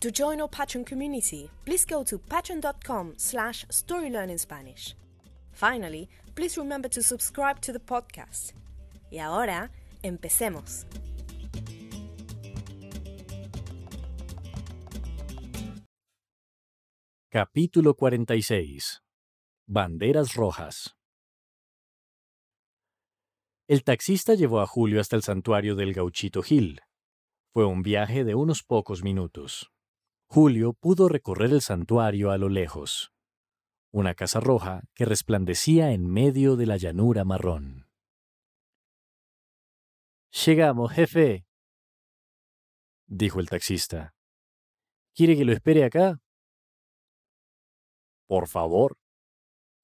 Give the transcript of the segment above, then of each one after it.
To join our Patreon community, please go to patreon.com slash storylearningspanish. Finally, please remember to subscribe to the podcast. Y ahora, empecemos. Capítulo 46. Banderas rojas. El taxista llevó a Julio hasta el santuario del Gauchito Gil. Fue un viaje de unos pocos minutos. Julio pudo recorrer el santuario a lo lejos. Una casa roja que resplandecía en medio de la llanura marrón. Llegamos, jefe, dijo el taxista. ¿Quiere que lo espere acá? Por favor,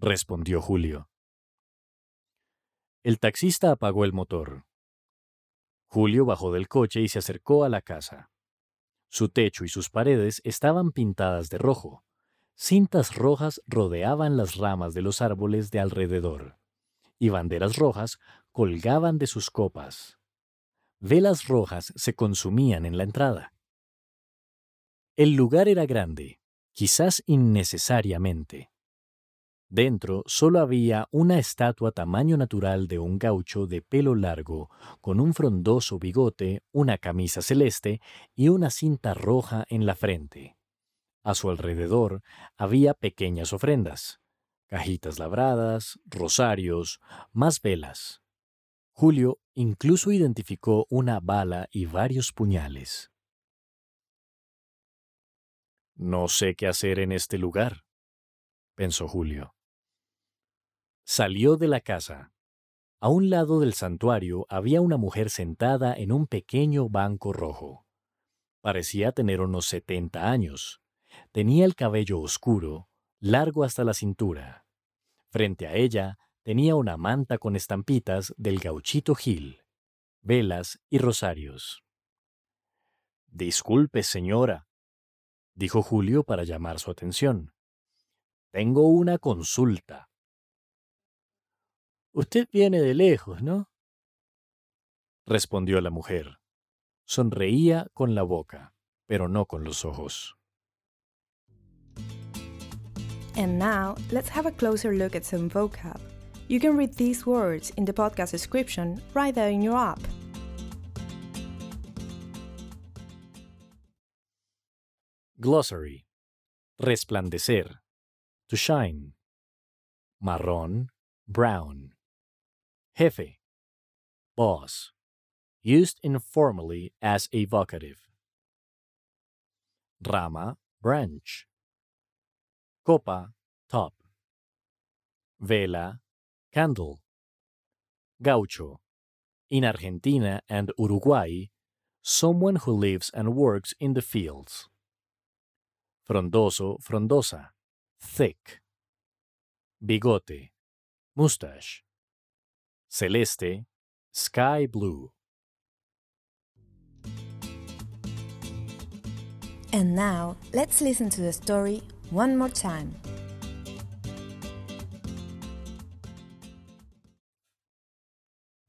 respondió Julio. El taxista apagó el motor. Julio bajó del coche y se acercó a la casa. Su techo y sus paredes estaban pintadas de rojo. Cintas rojas rodeaban las ramas de los árboles de alrededor, y banderas rojas colgaban de sus copas. Velas rojas se consumían en la entrada. El lugar era grande, quizás innecesariamente. Dentro solo había una estatua tamaño natural de un gaucho de pelo largo, con un frondoso bigote, una camisa celeste y una cinta roja en la frente. A su alrededor había pequeñas ofrendas, cajitas labradas, rosarios, más velas. Julio incluso identificó una bala y varios puñales. No sé qué hacer en este lugar, pensó Julio. Salió de la casa. A un lado del santuario había una mujer sentada en un pequeño banco rojo. Parecía tener unos setenta años. Tenía el cabello oscuro, largo hasta la cintura. Frente a ella tenía una manta con estampitas del gauchito Gil, velas y rosarios. Disculpe, señora, dijo Julio para llamar su atención. Tengo una consulta. Usted viene de lejos, ¿no? respondió la mujer. Sonreía con la boca, pero no con los ojos. And now, let's have a closer look at some vocab. You can read these words in the podcast description right there in your app. Glossary. Resplandecer. To shine. Marrón, brown. Jefe. Boss. Used informally as a vocative. Rama, branch. Copa, top. Vela, candle. Gaucho. In Argentina and Uruguay, someone who lives and works in the fields. Frondoso, frondosa. Thick. Bigote. Mustache. Celeste. Sky blue. And now, let's listen to the story one more time.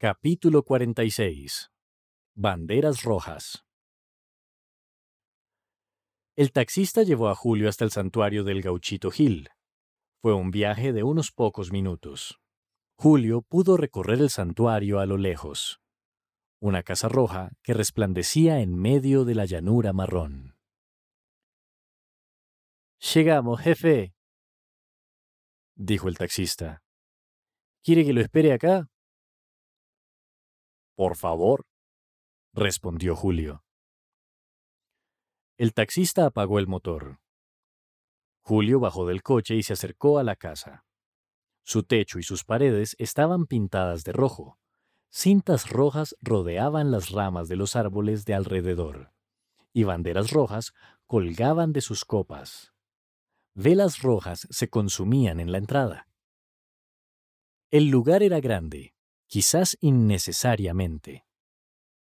Capítulo 46. Banderas rojas. El taxista llevó a Julio hasta el santuario del Gauchito Gil. Fue un viaje de unos pocos minutos. Julio pudo recorrer el santuario a lo lejos. Una casa roja que resplandecía en medio de la llanura marrón. Llegamos, jefe, dijo el taxista. ¿Quiere que lo espere acá? Por favor, respondió Julio. El taxista apagó el motor. Julio bajó del coche y se acercó a la casa. Su techo y sus paredes estaban pintadas de rojo. Cintas rojas rodeaban las ramas de los árboles de alrededor, y banderas rojas colgaban de sus copas. Velas rojas se consumían en la entrada. El lugar era grande, quizás innecesariamente.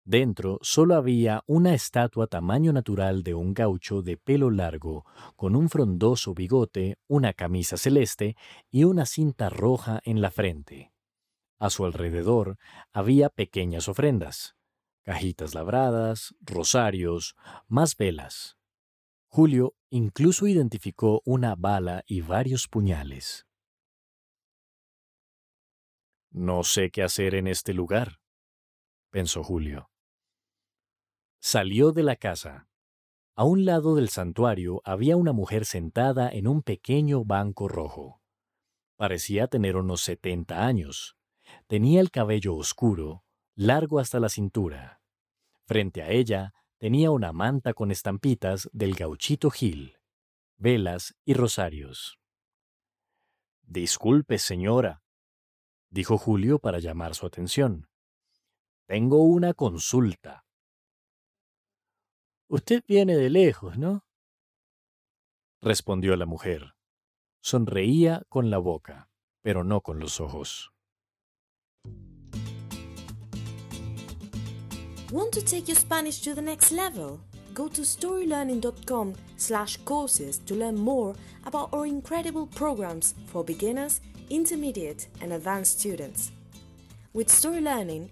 Dentro solo había una estatua tamaño natural de un gaucho de pelo largo, con un frondoso bigote, una camisa celeste y una cinta roja en la frente. A su alrededor había pequeñas ofrendas, cajitas labradas, rosarios, más velas. Julio incluso identificó una bala y varios puñales. No sé qué hacer en este lugar, pensó Julio. Salió de la casa. A un lado del santuario había una mujer sentada en un pequeño banco rojo. Parecía tener unos setenta años. Tenía el cabello oscuro, largo hasta la cintura. Frente a ella tenía una manta con estampitas del gauchito Gil, velas y rosarios. Disculpe, señora, dijo Julio para llamar su atención. Tengo una consulta. Usted viene de lejos, ¿no? respondió la mujer. Sonreía con la boca, pero no con los ojos. Want to take your Spanish to the next level? Go to storylearning.com slash courses to learn more about our incredible programs for beginners, intermediate, and advanced students. With Story Learning,